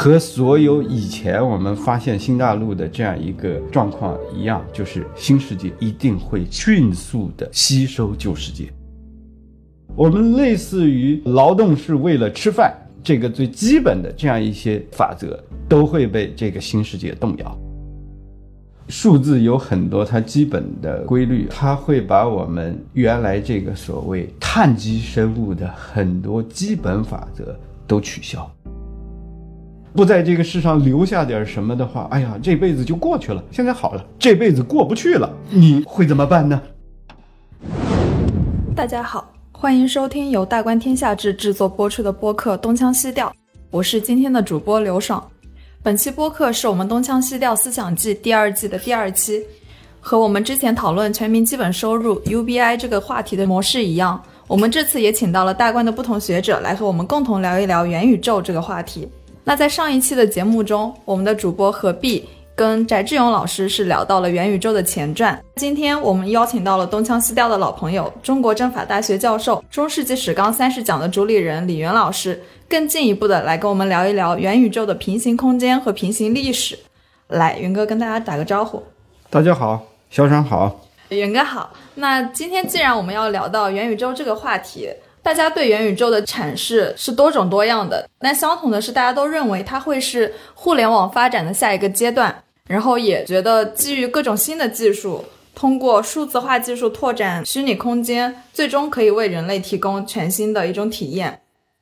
和所有以前我们发现新大陆的这样一个状况一样，就是新世界一定会迅速的吸收旧世界。我们类似于劳动是为了吃饭这个最基本的这样一些法则，都会被这个新世界动摇。数字有很多它基本的规律，它会把我们原来这个所谓碳基生物的很多基本法则都取消。不在这个世上留下点什么的话，哎呀，这辈子就过去了。现在好了，这辈子过不去了，你会怎么办呢？大家好，欢迎收听由大观天下志制作播出的播客《东腔西调》，我是今天的主播刘爽。本期播客是我们《东腔西调思想季》第二季的第二期，和我们之前讨论全民基本收入 UBI 这个话题的模式一样，我们这次也请到了大观的不同学者来和我们共同聊一聊元宇宙这个话题。那在上一期的节目中，我们的主播何必跟翟志勇老师是聊到了元宇宙的前传。今天我们邀请到了东腔西调的老朋友，中国政法大学教授、中世纪史纲三十讲的主理人李元老师，更进一步的来跟我们聊一聊元宇宙的平行空间和平行历史。来，元哥跟大家打个招呼。大家好，小爽好，元哥好。那今天既然我们要聊到元宇宙这个话题。大家对元宇宙的阐释是多种多样的，但相同的是，大家都认为它会是互联网发展的下一个阶段，然后也觉得基于各种新的技术，通过数字化技术拓展虚拟空间，最终可以为人类提供全新的一种体验。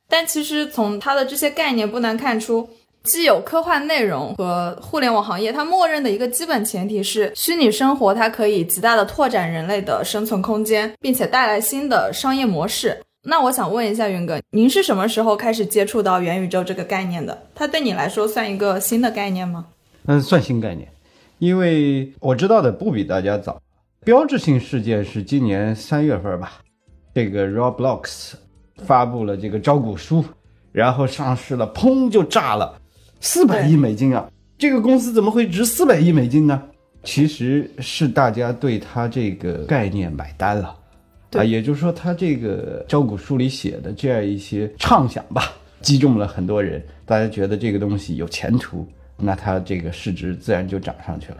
但其实从它的这些概念不难看出，既有科幻内容和互联网行业，它默认的一个基本前提是虚拟生活它可以极大的拓展人类的生存空间，并且带来新的商业模式。那我想问一下云哥，您是什么时候开始接触到元宇宙这个概念的？它对你来说算一个新的概念吗？嗯，算新概念，因为我知道的不比大家早。标志性事件是今年三月份吧，这个 Roblox 发布了这个招股书，然后上市了，砰就炸了，四百亿美金啊！这个公司怎么会值四百亿美金呢？其实是大家对它这个概念买单了。啊，也就是说，他这个招股书里写的这样一些畅想吧，击中了很多人，大家觉得这个东西有前途，那它这个市值自然就涨上去了。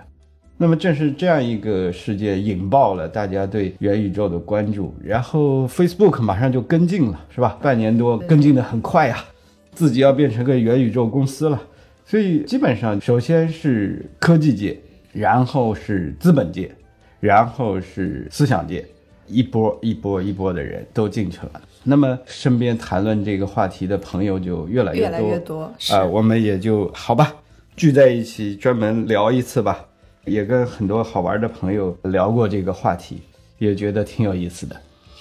那么正是这样一个事件引爆了大家对元宇宙的关注，然后 Facebook 马上就跟进了，是吧？半年多跟进的很快呀，自己要变成个元宇宙公司了。所以基本上，首先是科技界，然后是资本界，然后是思想界。一波一波一波的人都进去了，那么身边谈论这个话题的朋友就越来越多，越来越多啊，我们也就好吧，聚在一起专门聊一次吧，也跟很多好玩的朋友聊过这个话题，也觉得挺有意思的。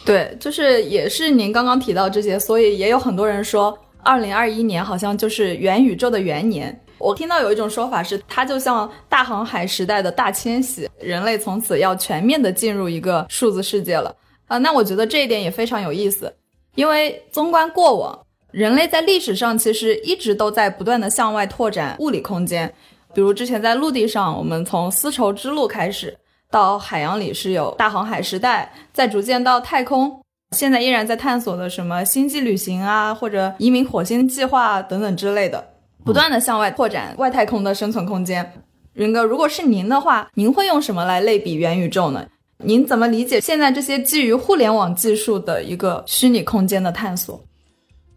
对，就是也是您刚刚提到这些，所以也有很多人说，二零二一年好像就是元宇宙的元年。我听到有一种说法是，它就像大航海时代的大迁徙，人类从此要全面的进入一个数字世界了啊。那我觉得这一点也非常有意思，因为纵观过往，人类在历史上其实一直都在不断的向外拓展物理空间，比如之前在陆地上，我们从丝绸之路开始，到海洋里是有大航海时代，再逐渐到太空，现在依然在探索的什么星际旅行啊，或者移民火星计划等等之类的。不断的向外拓展外太空的生存空间，云哥，如果是您的话，您会用什么来类比元宇宙呢？您怎么理解现在这些基于互联网技术的一个虚拟空间的探索？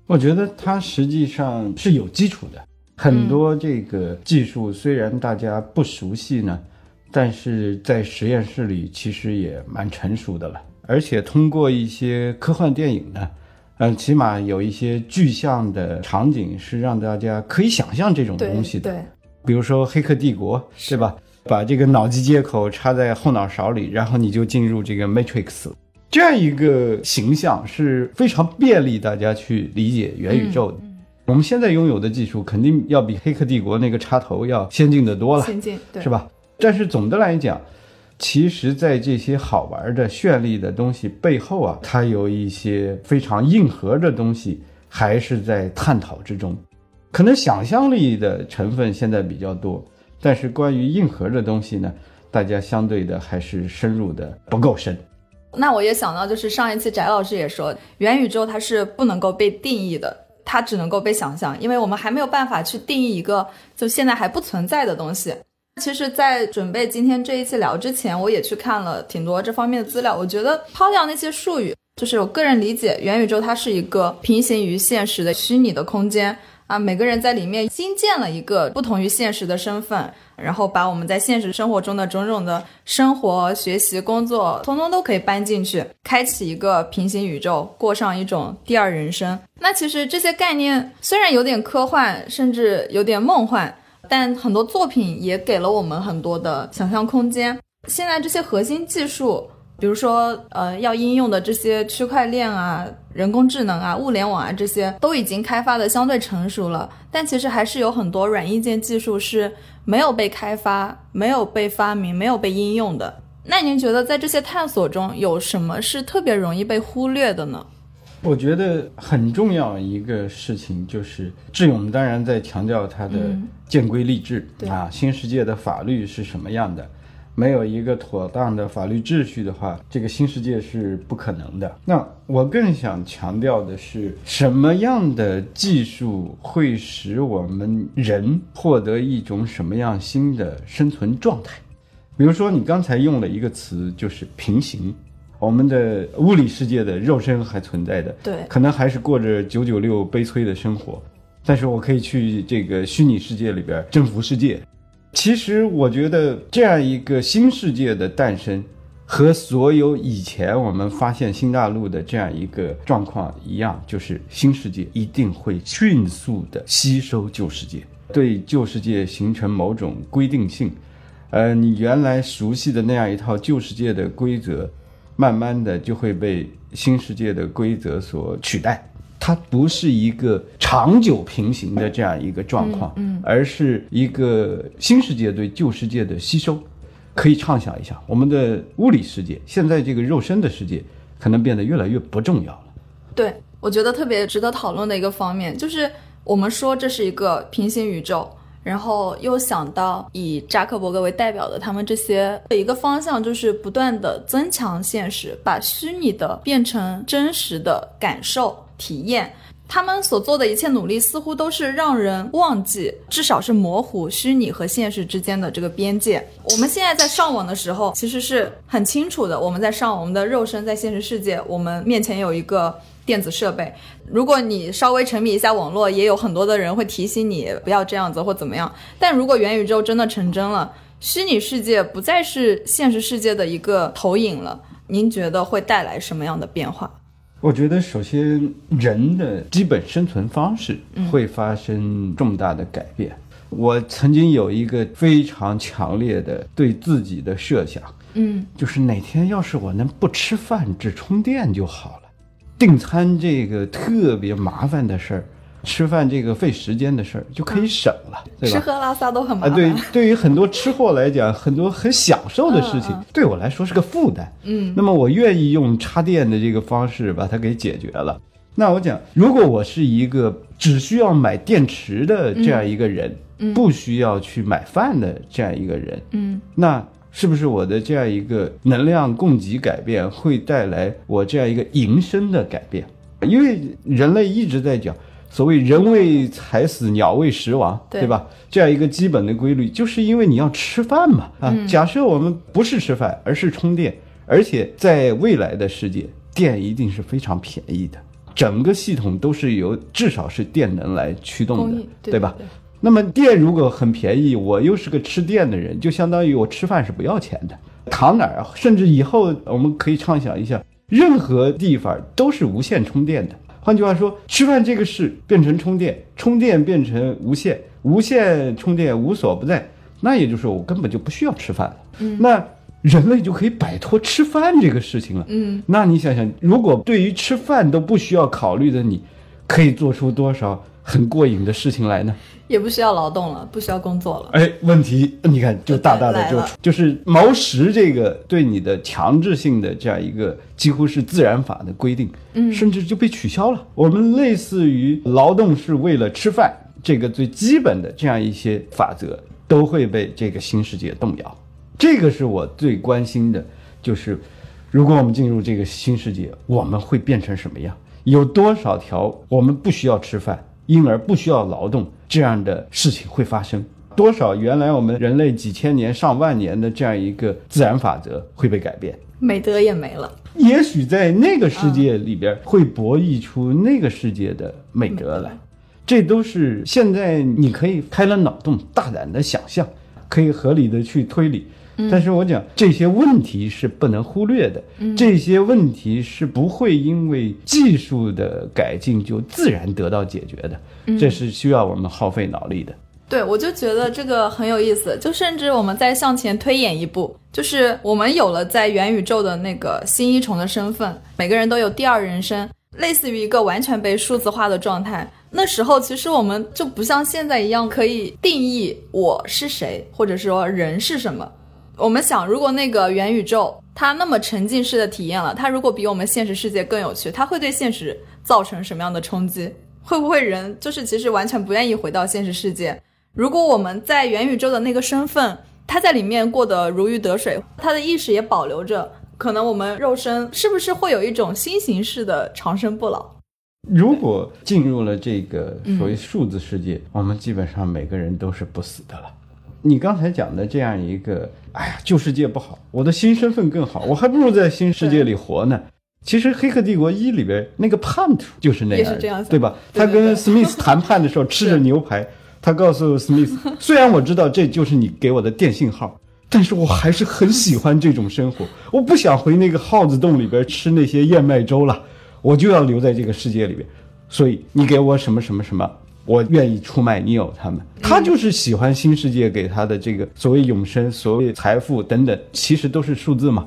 我觉得它实际上是有基础的，很多这个技术虽然大家不熟悉呢，但是在实验室里其实也蛮成熟的了，而且通过一些科幻电影呢。嗯，起码有一些具象的场景是让大家可以想象这种东西的。对，比如说《黑客帝国》，对吧？把这个脑机接口插在后脑勺里，然后你就进入这个 Matrix，这样一个形象是非常便利大家去理解元宇宙的。我们现在拥有的技术肯定要比《黑客帝国》那个插头要先进的多了，先进，对是吧？但是总的来讲。其实，在这些好玩的、绚丽的东西背后啊，它有一些非常硬核的东西，还是在探讨之中。可能想象力的成分现在比较多，但是关于硬核的东西呢，大家相对的还是深入的不够深。那我也想到，就是上一次翟老师也说，元宇宙它是不能够被定义的。它只能够被想象，因为我们还没有办法去定义一个就现在还不存在的东西。其实，在准备今天这一期聊之前，我也去看了挺多这方面的资料。我觉得抛掉那些术语，就是我个人理解，元宇宙它是一个平行于现实的虚拟的空间啊。每个人在里面新建了一个不同于现实的身份，然后把我们在现实生活中的种种的生活、学习、工作，通通都可以搬进去，开启一个平行宇宙，过上一种第二人生。那其实这些概念虽然有点科幻，甚至有点梦幻。但很多作品也给了我们很多的想象空间。现在这些核心技术，比如说呃要应用的这些区块链啊、人工智能啊、物联网啊，这些都已经开发的相对成熟了。但其实还是有很多软硬件技术是没有被开发、没有被发明、没有被应用的。那您觉得在这些探索中有什么是特别容易被忽略的呢？我觉得很重要一个事情就是智勇当然在强调它的建规立制啊，新世界的法律是什么样的？没有一个妥当的法律秩序的话，这个新世界是不可能的。那我更想强调的是，什么样的技术会使我们人获得一种什么样新的生存状态？比如说，你刚才用了一个词，就是平行。我们的物理世界的肉身还存在的，对，可能还是过着九九六悲催的生活，但是我可以去这个虚拟世界里边征服世界。其实我觉得这样一个新世界的诞生，和所有以前我们发现新大陆的这样一个状况一样，就是新世界一定会迅速的吸收旧世界，对旧世界形成某种规定性。呃，你原来熟悉的那样一套旧世界的规则。慢慢的就会被新世界的规则所取代，它不是一个长久平行的这样一个状况，嗯，而是一个新世界对旧世界的吸收。可以畅想一下，我们的物理世界现在这个肉身的世界，可能变得越来越不重要了。对，我觉得特别值得讨论的一个方面，就是我们说这是一个平行宇宙。然后又想到以扎克伯格为代表的他们这些的一个方向，就是不断的增强现实，把虚拟的变成真实的感受体验。他们所做的一切努力，似乎都是让人忘记，至少是模糊虚拟和现实之间的这个边界。我们现在在上网的时候，其实是很清楚的，我们在上我们的肉身在现实世界，我们面前有一个。电子设备，如果你稍微沉迷一下网络，也有很多的人会提醒你不要这样子或怎么样。但如果元宇宙真的成真了，虚拟世界不再是现实世界的一个投影了，您觉得会带来什么样的变化？我觉得首先人的基本生存方式会发生重大的改变。我曾经有一个非常强烈的对自己的设想，嗯，就是哪天要是我能不吃饭只充电就好了。订餐这个特别麻烦的事儿，吃饭这个费时间的事儿就可以省了，对吧？吃喝拉撒都很麻烦。啊，对，对于很多吃货来讲，很多很享受的事情，对我来说是个负担。嗯，那么我愿意用插电的这个方式把它给解决了。那我讲，如果我是一个只需要买电池的这样一个人，不需要去买饭的这样一个人，嗯，那。是不是我的这样一个能量供给改变会带来我这样一个营生的改变？因为人类一直在讲所谓“人为财死，鸟为食亡”，对吧？这样一个基本的规律，就是因为你要吃饭嘛。啊，假设我们不是吃饭，而是充电，而且在未来的世界，电一定是非常便宜的，整个系统都是由至少是电能来驱动的，对吧？那么电如果很便宜，我又是个吃电的人，就相当于我吃饭是不要钱的，躺哪儿？甚至以后我们可以畅想一下，任何地方都是无线充电的。换句话说，吃饭这个事变成充电，充电变成无线，无线充电无所不在，那也就是说我根本就不需要吃饭了。嗯，那人类就可以摆脱吃饭这个事情了。嗯，那你想想，如果对于吃饭都不需要考虑的，你可以做出多少很过瘾的事情来呢？也不需要劳动了，不需要工作了。哎，问题你看就大大的就就是毛食这个对你的强制性的这样一个几乎是自然法的规定，嗯，甚至就被取消了。我们类似于劳动是为了吃饭这个最基本的这样一些法则都会被这个新世界动摇。这个是我最关心的，就是如果我们进入这个新世界，我们会变成什么样？有多少条我们不需要吃饭，因而不需要劳动这样的事情会发生？多少原来我们人类几千年、上万年的这样一个自然法则会被改变？美德也没了。也许在那个世界里边会博弈出那个世界的美德来，这都是现在你可以开了脑洞，大胆的想象，可以合理的去推理。但是我讲这些问题是不能忽略的，这些问题是不会因为技术的改进就自然得到解决的，这是需要我们耗费脑力的。对，我就觉得这个很有意思。就甚至我们再向前推演一步，就是我们有了在元宇宙的那个新一重的身份，每个人都有第二人生，类似于一个完全被数字化的状态。那时候其实我们就不像现在一样可以定义我是谁，或者说人是什么。我们想，如果那个元宇宙它那么沉浸式的体验了，它如果比我们现实世界更有趣，它会对现实造成什么样的冲击？会不会人就是其实完全不愿意回到现实世界？如果我们在元宇宙的那个身份，他在里面过得如鱼得水，他的意识也保留着，可能我们肉身是不是会有一种新形式的长生不老？如果进入了这个所谓数字世界，我们基本上每个人都是不死的了。你刚才讲的这样一个，哎呀，旧世界不好，我的新身份更好，我还不如在新世界里活呢。其实《黑客帝国一》里边那个叛徒就是那样，对吧？他跟 Smith 谈判的时候吃着牛排，他告诉 Smith，，虽然我知道这就是你给我的电信号，但是我还是很喜欢这种生活，我不想回那个耗子洞里边吃那些燕麦粥了，我就要留在这个世界里边。所以你给我什么什么什么。我愿意出卖你有他们，他就是喜欢新世界给他的这个所谓永生、所谓财富等等，其实都是数字嘛，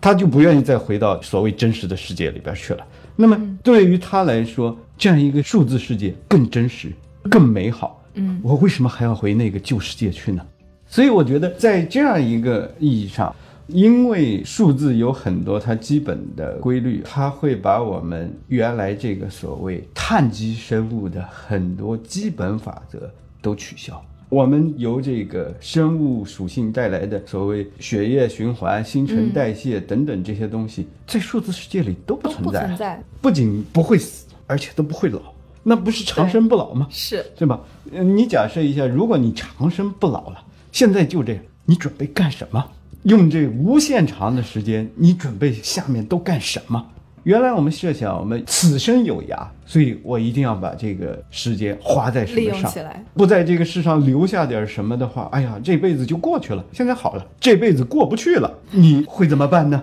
他就不愿意再回到所谓真实的世界里边去了。那么对于他来说，这样一个数字世界更真实、更美好。嗯，我为什么还要回那个旧世界去呢？所以我觉得在这样一个意义上。因为数字有很多它基本的规律，它会把我们原来这个所谓碳基生物的很多基本法则都取消。我们由这个生物属性带来的所谓血液循环、新陈代谢等等这些东西，在数字世界里都不存在。不仅不会死，而且都不会老，那不是长生不老吗？是，对吧？你假设一下，如果你长生不老了，现在就这样，你准备干什么？用这无限长的时间，你准备下面都干什么？原来我们设想，我们此生有涯，所以我一定要把这个时间花在什么上？不在这个世上留下点什么的话，哎呀，这辈子就过去了。现在好了，这辈子过不去了，你会怎么办呢？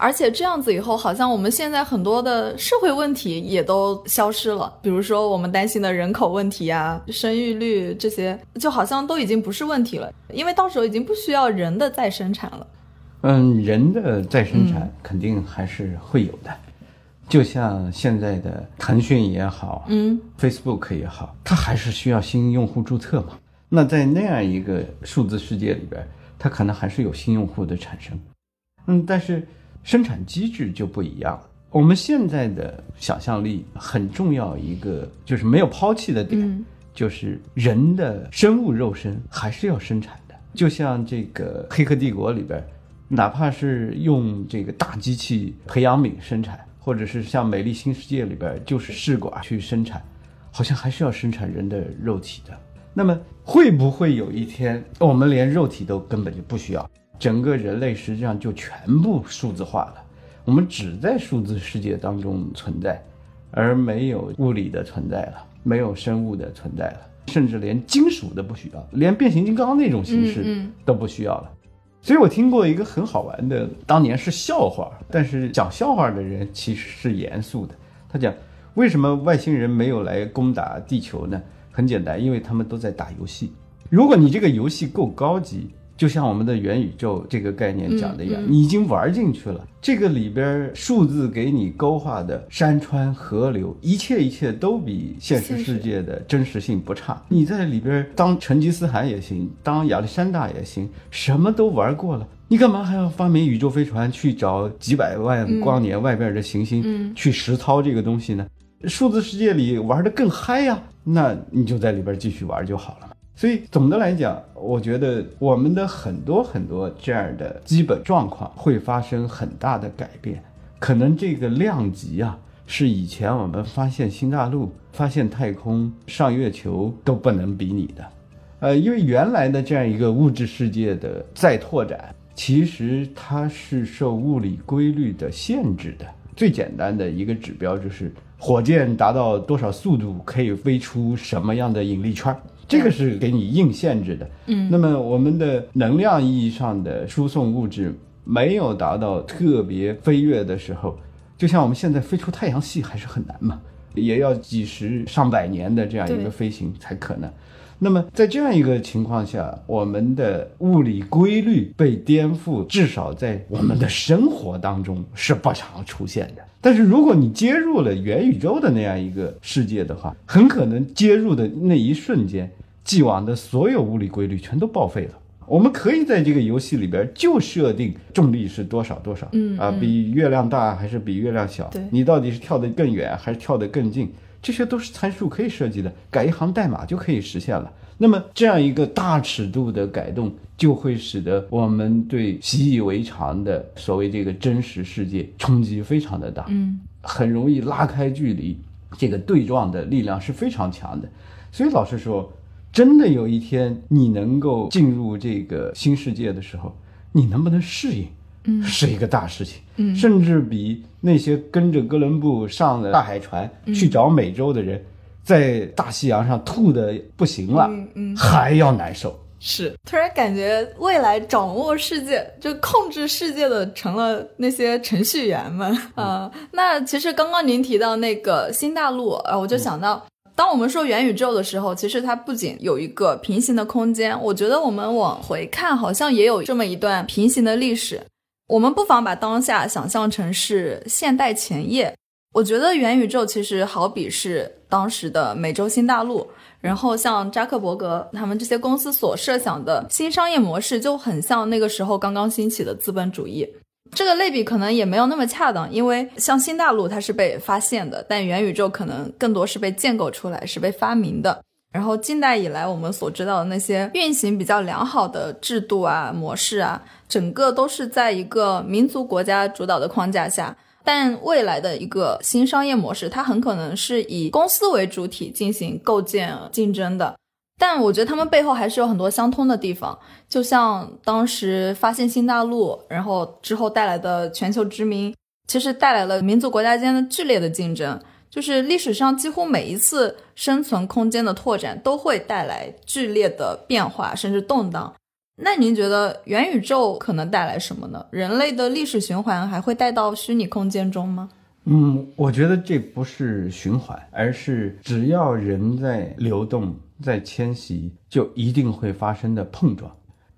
而且这样子以后，好像我们现在很多的社会问题也都消失了，比如说我们担心的人口问题啊、生育率这些，就好像都已经不是问题了，因为到时候已经不需要人的再生产了。嗯，人的再生产肯定还是会有的，就像现在的腾讯也好，嗯，Facebook 也好，它还是需要新用户注册嘛。那在那样一个数字世界里边，它可能还是有新用户的产生。嗯，但是。生产机制就不一样了。我们现在的想象力很重要，一个就是没有抛弃的点，就是人的生物肉身还是要生产的。就像这个《黑客帝国》里边，哪怕是用这个大机器培养皿生产，或者是像《美丽新世界》里边就是试管去生产，好像还是要生产人的肉体的。那么会不会有一天，我们连肉体都根本就不需要？整个人类实际上就全部数字化了，我们只在数字世界当中存在，而没有物理的存在了，没有生物的存在了，甚至连金属都不需要，连变形金刚那种形式都不需要了。所以我听过一个很好玩的，当年是笑话，但是讲笑话的人其实是严肃的。他讲为什么外星人没有来攻打地球呢？很简单，因为他们都在打游戏。如果你这个游戏够高级。就像我们的元宇宙这个概念讲的一样，你已经玩进去了。这个里边数字给你勾画的山川河流，一切一切都比现实世界的真实性不差。你在里边当成吉思汗也行，当亚历山大也行，什么都玩过了，你干嘛还要发明宇宙飞船去找几百万光年外边的行星去实操这个东西呢？数字世界里玩的更嗨呀，那你就在里边继续玩就好了。所以总的来讲，我觉得我们的很多很多这样的基本状况会发生很大的改变，可能这个量级啊是以前我们发现新大陆、发现太空、上月球都不能比拟的。呃，因为原来的这样一个物质世界的再拓展，其实它是受物理规律的限制的。最简单的一个指标就是火箭达到多少速度可以飞出什么样的引力圈儿，这个是给你硬限制的。嗯，那么我们的能量意义上的输送物质没有达到特别飞跃的时候，就像我们现在飞出太阳系还是很难嘛，也要几十上百年的这样一个飞行才可能。那么在这样一个情况下，我们的物理规律被颠覆，至少在我们的生活当中是不常出现的。但是如果你接入了元宇宙的那样一个世界的话，很可能接入的那一瞬间，既往的所有物理规律全都报废了。我们可以在这个游戏里边就设定重力是多少多少，嗯啊，比月亮大还是比月亮小？对你到底是跳得更远还是跳得更近？这些都是参数可以设计的，改一行代码就可以实现了。那么这样一个大尺度的改动，就会使得我们对习以为常的所谓这个真实世界冲击非常的大，嗯，很容易拉开距离，这个对撞的力量是非常强的。所以老实说，真的有一天你能够进入这个新世界的时候，你能不能适应？嗯。是一个大事情，嗯。甚至比那些跟着哥伦布上了大海船嗯去找美洲的人，在大西洋上吐的不行了，嗯嗯。还要难受。是，突然感觉未来掌握世界，就控制世界的成了那些程序员们。啊、那其实刚刚您提到那个新大陆，呃，我就想到。当我们说元宇宙的时候，其实它不仅有一个平行的空间，我觉得我们往回看，好像也有这么一段平行的历史。我们不妨把当下想象成是现代前夜。我觉得元宇宙其实好比是当时的美洲新大陆，然后像扎克伯格他们这些公司所设想的新商业模式，就很像那个时候刚刚兴起的资本主义。这个类比可能也没有那么恰当，因为像新大陆它是被发现的，但元宇宙可能更多是被建构出来，是被发明的。然后近代以来我们所知道的那些运行比较良好的制度啊、模式啊，整个都是在一个民族国家主导的框架下。但未来的一个新商业模式，它很可能是以公司为主体进行构建、竞争的。但我觉得他们背后还是有很多相通的地方，就像当时发现新大陆，然后之后带来的全球殖民，其实带来了民族国家间的剧烈的竞争。就是历史上几乎每一次生存空间的拓展，都会带来剧烈的变化，甚至动荡。那您觉得元宇宙可能带来什么呢？人类的历史循环还会带到虚拟空间中吗？嗯，我觉得这不是循环，而是只要人在流动、在迁徙，就一定会发生的碰撞。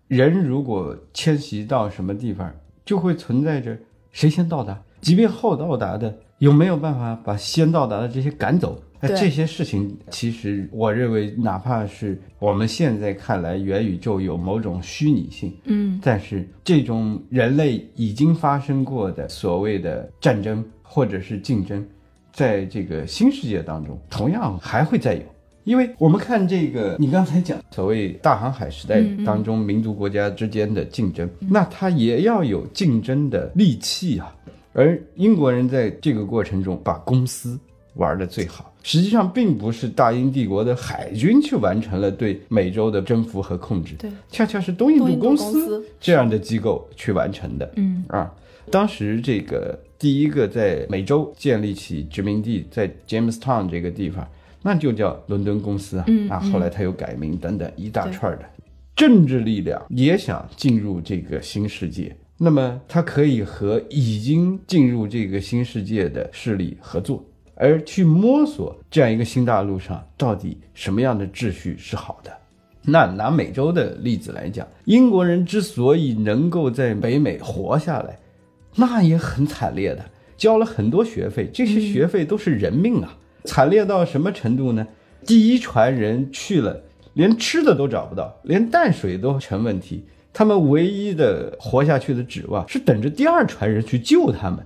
人如果迁徙到什么地方，就会存在着谁先到达，即便后到达的有没有办法把先到达的这些赶走？哎，这些事情其实我认为，哪怕是我们现在看来元宇宙有某种虚拟性，嗯但是这种人类已经发生过的所谓的战争或者是竞争，在这个新世界当中同样还会再有。因为我们看这个，你刚才讲所谓大航海时代当中民族国家之间的竞争，那它也要有竞争的利器啊。而英国人在这个过程中把公司玩的最好，实际上并不是大英帝国的海军去完成了对美洲的征服和控制，对，恰恰是东印度公司这样的机构去完成的。嗯啊，当时这个第一个在美洲建立起殖民地，在 Jamestown 这个地方，那就叫伦敦公司啊。啊，嗯啊后来他又改名等等一大串的政治力量也想进入这个新世界。那么，它可以和已经进入这个新世界的势力合作，而去摸索这样一个新大陆上到底什么样的秩序是好的。那拿美洲的例子来讲，英国人之所以能够在北美活下来，那也很惨烈的，交了很多学费，这些学费都是人命啊！惨烈到什么程度呢？第一船人去了，连吃的都找不到，连淡水都成问题。他们唯一的活下去的指望是等着第二船人去救他们。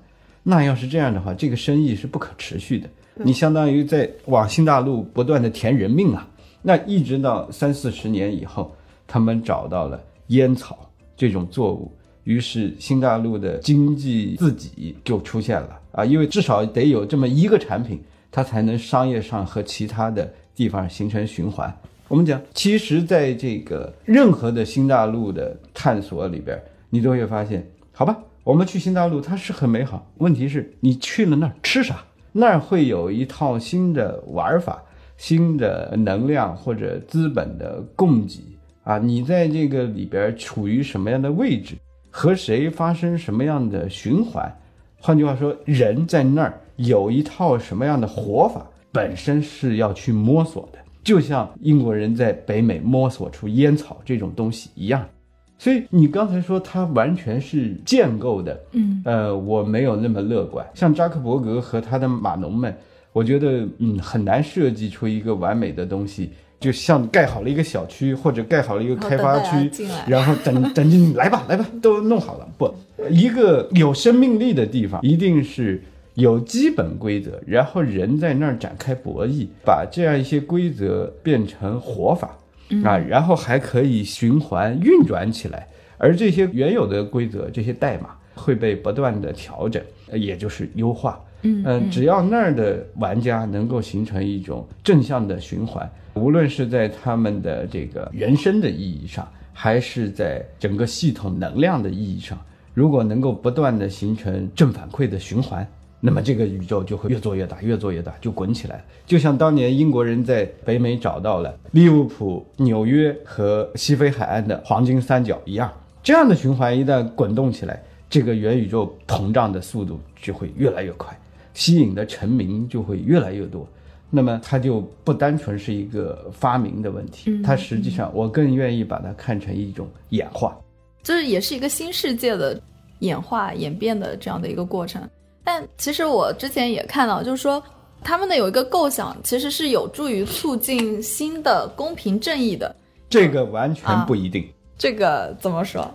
那要是这样的话，这个生意是不可持续的。你相当于在往新大陆不断的填人命啊。那一直到三四十年以后，他们找到了烟草这种作物，于是新大陆的经济自己就出现了啊，因为至少得有这么一个产品，它才能商业上和其他的地方形成循环。我们讲，其实在这个任何的新大陆的探索里边，你都会发现，好吧，我们去新大陆它是很美好，问题是你去了那儿吃啥？那儿会有一套新的玩法、新的能量或者资本的供给啊，你在这个里边处于什么样的位置，和谁发生什么样的循环？换句话说，人在那儿有一套什么样的活法，本身是要去摸索的。就像英国人在北美摸索出烟草这种东西一样，所以你刚才说它完全是建构的，嗯，呃，我没有那么乐观。像扎克伯格和他的码农们，我觉得嗯很难设计出一个完美的东西，就像盖好了一个小区或者盖好了一个开发区，然后等等进来吧，来吧，都弄好了。不，一个有生命力的地方一定是。有基本规则，然后人在那儿展开博弈，把这样一些规则变成活法啊，然后还可以循环运转起来。而这些原有的规则，这些代码会被不断的调整，也就是优化。嗯只要那儿的玩家能够形成一种正向的循环，无论是在他们的这个人生的意义上，还是在整个系统能量的意义上，如果能够不断的形成正反馈的循环。那么这个宇宙就会越做越大，越做越大，就滚起来了。就像当年英国人在北美找到了利物浦、纽约和西非海岸的黄金三角一样，这样的循环一旦滚动起来，这个元宇宙膨胀的速度就会越来越快，吸引的臣民就会越来越多。那么它就不单纯是一个发明的问题，它实际上我更愿意把它看成一种演化，就是也是一个新世界的演化演变的这样的一个过程。但其实我之前也看到，就是说他们的有一个构想，其实是有助于促进新的公平正义的。这个完全不一定。这个怎么说？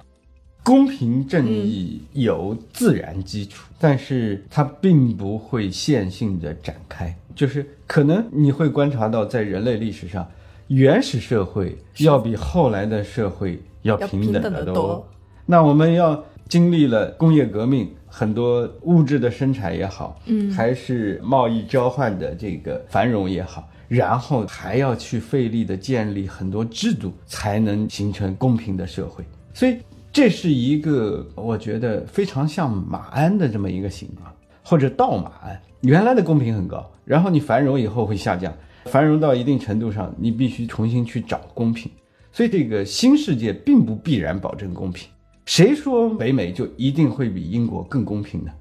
公平正义有自然基础，但是它并不会线性的展开。就是可能你会观察到，在人类历史上，原始社会要比后来的社会要平等的多。那我们要经历了工业革命。很多物质的生产也好，嗯，还是贸易交换的这个繁荣也好，然后还要去费力的建立很多制度，才能形成公平的社会。所以这是一个我觉得非常像马鞍的这么一个形状，或者倒马鞍。原来的公平很高，然后你繁荣以后会下降，繁荣到一定程度上，你必须重新去找公平。所以这个新世界并不必然保证公平。谁说北美就一定会比英国更公平呢？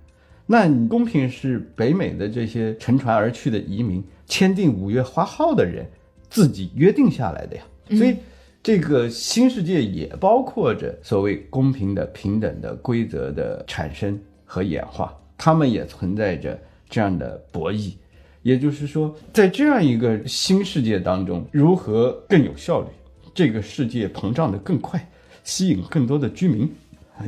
那你公平是北美的这些乘船而去的移民签订五月花号的人自己约定下来的呀。所以，这个新世界也包括着所谓公平的、平等的规则的产生和演化，他们也存在着这样的博弈。也就是说，在这样一个新世界当中，如何更有效率，这个世界膨胀的更快。吸引更多的居民，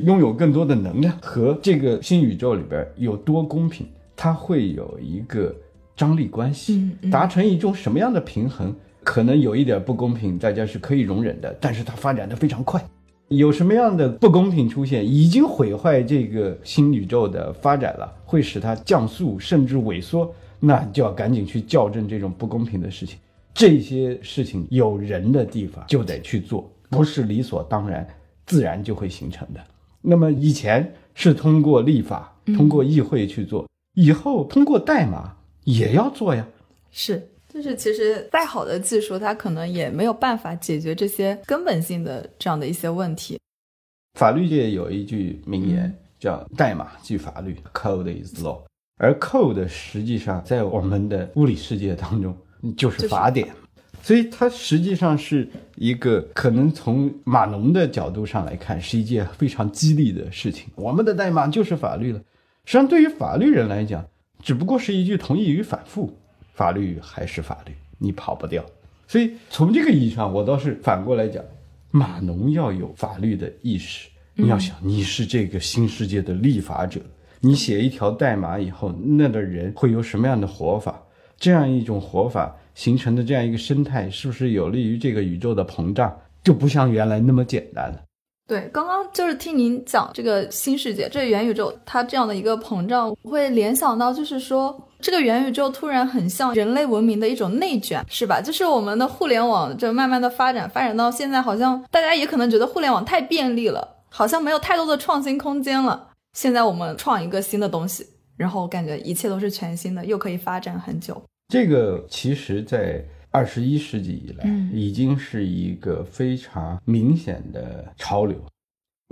拥有更多的能量和这个新宇宙里边有多公平，它会有一个张力关系，达成一种什么样的平衡？可能有一点不公平，大家是可以容忍的，但是它发展的非常快。有什么样的不公平出现，已经毁坏这个新宇宙的发展了，会使它降速甚至萎缩，那就要赶紧去校正这种不公平的事情。这些事情有人的地方就得去做。不是理所当然、自然就会形成的。那么以前是通过立法、通过议会去做，以后通过代码也要做呀。是，就是其实再好的技术，它可能也没有办法解决这些根本性的这样的一些问题。法律界有一句名言叫“代码即法律 ”，Code is law。而 Code 实际上在我们的物理世界当中就是法典。所以它实际上是一个可能从码农的角度上来看是一件非常激励的事情。我们的代码就是法律了。实际上，对于法律人来讲，只不过是一句同意与反复，法律还是法律，你跑不掉。所以从这个意义上，我倒是反过来讲，码农要有法律的意识。你要想，你是这个新世界的立法者，你写一条代码以后，那的人会有什么样的活法？这样一种活法。形成的这样一个生态，是不是有利于这个宇宙的膨胀？就不像原来那么简单了。对，刚刚就是听您讲这个新世界，这元宇宙它这样的一个膨胀，我会联想到就是说，这个元宇宙突然很像人类文明的一种内卷，是吧？就是我们的互联网这慢慢的发展，发展到现在，好像大家也可能觉得互联网太便利了，好像没有太多的创新空间了。现在我们创一个新的东西，然后感觉一切都是全新的，又可以发展很久。这个其实，在二十一世纪以来，已经是一个非常明显的潮流。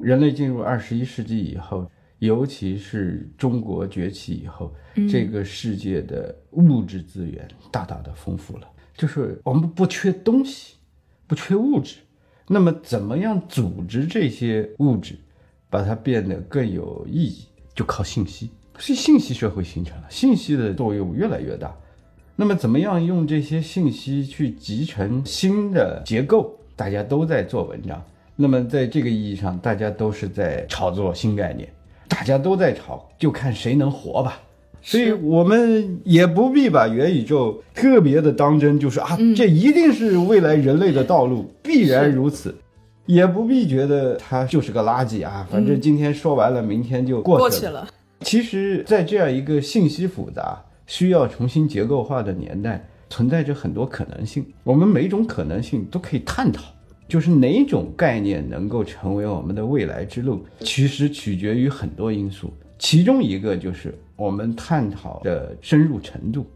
人类进入二十一世纪以后，尤其是中国崛起以后，这个世界的物质资源大大的丰富了。就是我们不缺东西，不缺物质，那么怎么样组织这些物质，把它变得更有意义？就靠信息，是信息社会形成了，信息的作用越来越大。那么，怎么样用这些信息去集成新的结构？大家都在做文章。那么，在这个意义上，大家都是在炒作新概念，大家都在炒，就看谁能活吧。所以，我们也不必把元宇宙特别的当真，就是啊，这一定是未来人类的道路，必然如此。也不必觉得它就是个垃圾啊，反正今天说完了，明天就过去了。其实，在这样一个信息复杂。需要重新结构化的年代，存在着很多可能性。我们每种可能性都可以探讨，就是哪种概念能够成为我们的未来之路，其实取决于很多因素。其中一个就是我们探讨的深入程度。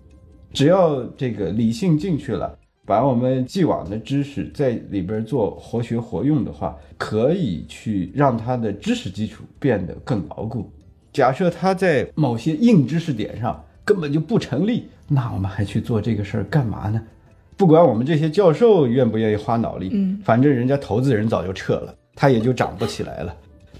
只要这个理性进去了，把我们既往的知识在里边做活学活用的话，可以去让它的知识基础变得更牢固。假设它在某些硬知识点上。根本就不成立，那我们还去做这个事儿干嘛呢？不管我们这些教授愿不愿意花脑力，嗯，反正人家投资人早就撤了，他也就涨不起来了。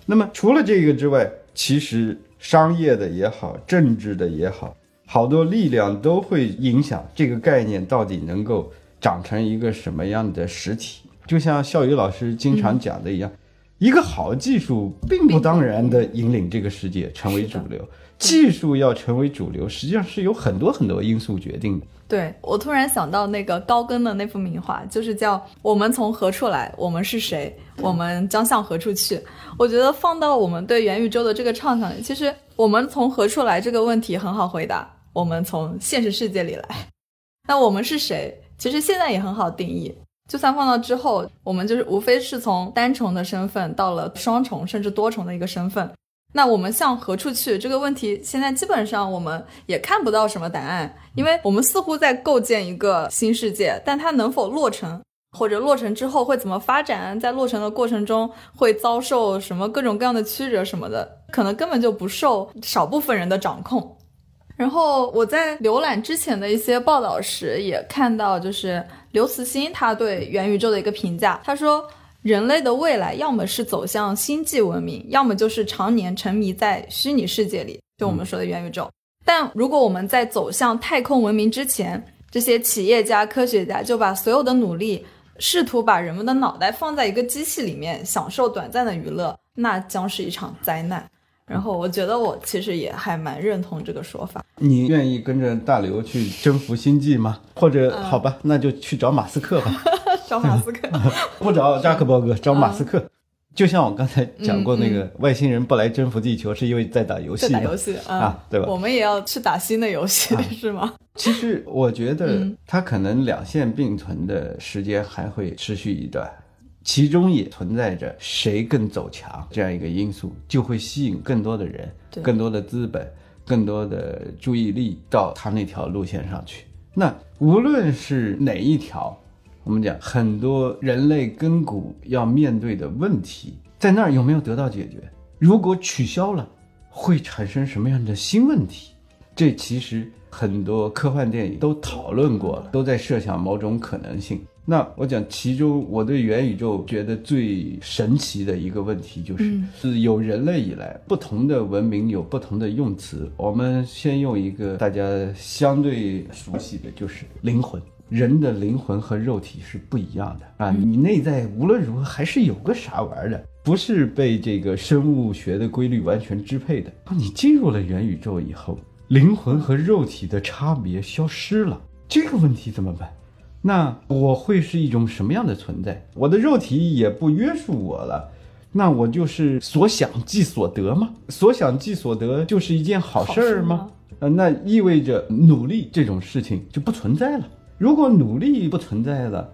那么除了这个之外，其实商业的也好，政治的也好，好多力量都会影响这个概念到底能够长成一个什么样的实体。就像笑宇老师经常讲的一样，一个好技术并不当然的引领这个世界成为主流。技术要成为主流，实际上是有很多很多因素决定的。对我突然想到那个高更的那幅名画，就是叫《我们从何处来，我们是谁，我们将向何处去》。我觉得放到我们对元宇宙的这个畅想里，其实我们从何处来这个问题很好回答，我们从现实世界里来。那我们是谁？其实现在也很好定义。就算放到之后，我们就是无非是从单重的身份到了双重甚至多重的一个身份。那我们向何处去这个问题，现在基本上我们也看不到什么答案，因为我们似乎在构建一个新世界，但它能否落成，或者落成之后会怎么发展，在落成的过程中会遭受什么各种各样的曲折什么的，可能根本就不受少部分人的掌控。然后我在浏览之前的一些报道时，也看到就是刘慈欣他对元宇宙的一个评价，他说。人类的未来，要么是走向星际文明，要么就是常年沉迷在虚拟世界里，就我们说的元宇宙。但如果我们在走向太空文明之前，这些企业家、科学家就把所有的努力，试图把人们的脑袋放在一个机器里面，享受短暂的娱乐，那将是一场灾难。然后，我觉得我其实也还蛮认同这个说法。你愿意跟着大刘去征服星际吗？或者，好吧，那就去找马斯克吧。找马斯克，不找扎克伯格，找马斯克。就像我刚才讲过，那个外星人不来征服地球，是因为在打游戏。打游戏啊，对吧？我们也要去打新的游戏，是吗？其实我觉得它可能两线并存的时间还会持续一段，其中也存在着谁更走强这样一个因素，就会吸引更多的人、更多的资本、更多的注意力到他那条路线上去。那无论是哪一条。我们讲很多人类根骨要面对的问题，在那儿有没有得到解决？如果取消了，会产生什么样的新问题？这其实很多科幻电影都讨论过了，都在设想某种可能性。那我讲其中，我对元宇宙觉得最神奇的一个问题，就是自有人类以来，不同的文明有不同的用词。我们先用一个大家相对熟悉的就是灵魂。人的灵魂和肉体是不一样的啊！你内在无论如何还是有个啥玩意儿的，不是被这个生物学的规律完全支配的。你进入了元宇宙以后，灵魂和肉体的差别消失了，这个问题怎么办？那我会是一种什么样的存在？我的肉体也不约束我了，那我就是所想即所得吗？所想即所得就是一件好事儿吗？呃，那意味着努力这种事情就不存在了。如果努力不存在了，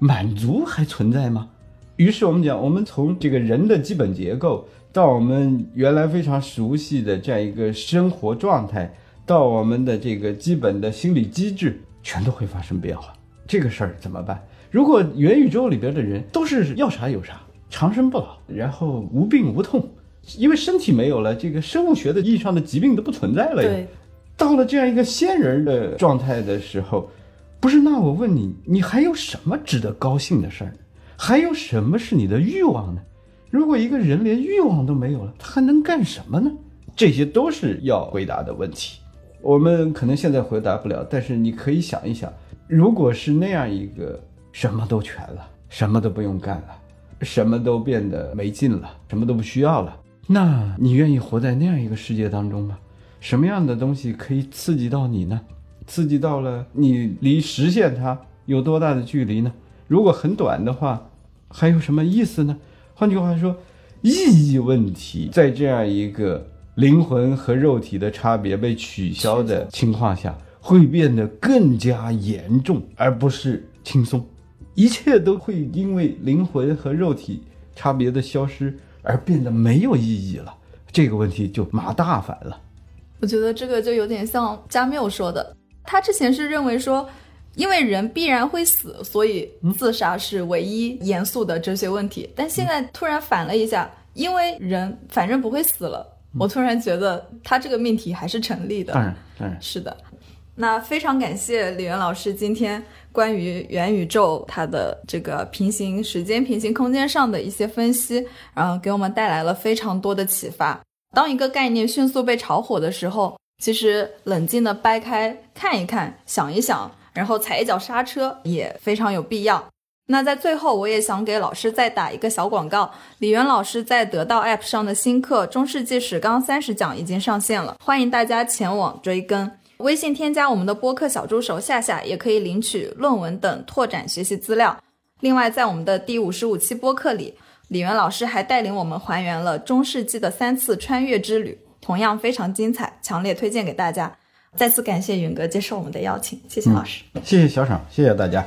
满足还存在吗？于是我们讲，我们从这个人的基本结构到我们原来非常熟悉的这样一个生活状态，到我们的这个基本的心理机制，全都会发生变化。这个事儿怎么办？如果元宇宙里边的人都是要啥有啥，长生不老，然后无病无痛，因为身体没有了，这个生物学的意义上的疾病都不存在了呀。对，到了这样一个仙人的状态的时候，不是？那我问你，你还有什么值得高兴的事儿？还有什么是你的欲望呢？如果一个人连欲望都没有了，他还能干什么呢？这些都是要回答的问题。我们可能现在回答不了，但是你可以想一想，如果是那样一个什么都全了，什么都不用干了，什么都变得没劲了，什么都不需要了，那你愿意活在那样一个世界当中吗？什么样的东西可以刺激到你呢？刺激到了你离实现它有多大的距离呢？如果很短的话，还有什么意思呢？换句话说，意义问题在这样一个灵魂和肉体的差别被取消的情况下，会变得更加严重，而不是轻松。一切都会因为灵魂和肉体差别的消失而变得没有意义了。这个问题就麻大反了。我觉得这个就有点像加缪说的，他之前是认为说。因为人必然会死，所以自杀是唯一严肃的哲学问题。但现在突然反了一下，因为人反正不会死了，我突然觉得他这个命题还是成立的。当然，当然是的。那非常感谢李源老师今天关于元宇宙它的这个平行时间、平行空间上的一些分析，然后给我们带来了非常多的启发。当一个概念迅速被炒火的时候，其实冷静的掰开看一看，想一想。然后踩一脚刹车也非常有必要。那在最后，我也想给老师再打一个小广告。李源老师在得到 App 上的新课《中世纪史纲三十讲》已经上线了，欢迎大家前往追更。微信添加我们的播客小助手夏夏，也可以领取论文等拓展学习资料。另外，在我们的第五十五期播客里，李源老师还带领我们还原了中世纪的三次穿越之旅，同样非常精彩，强烈推荐给大家。再次感谢允哥接受我们的邀请，谢谢老师，谢谢小爽，谢谢大家。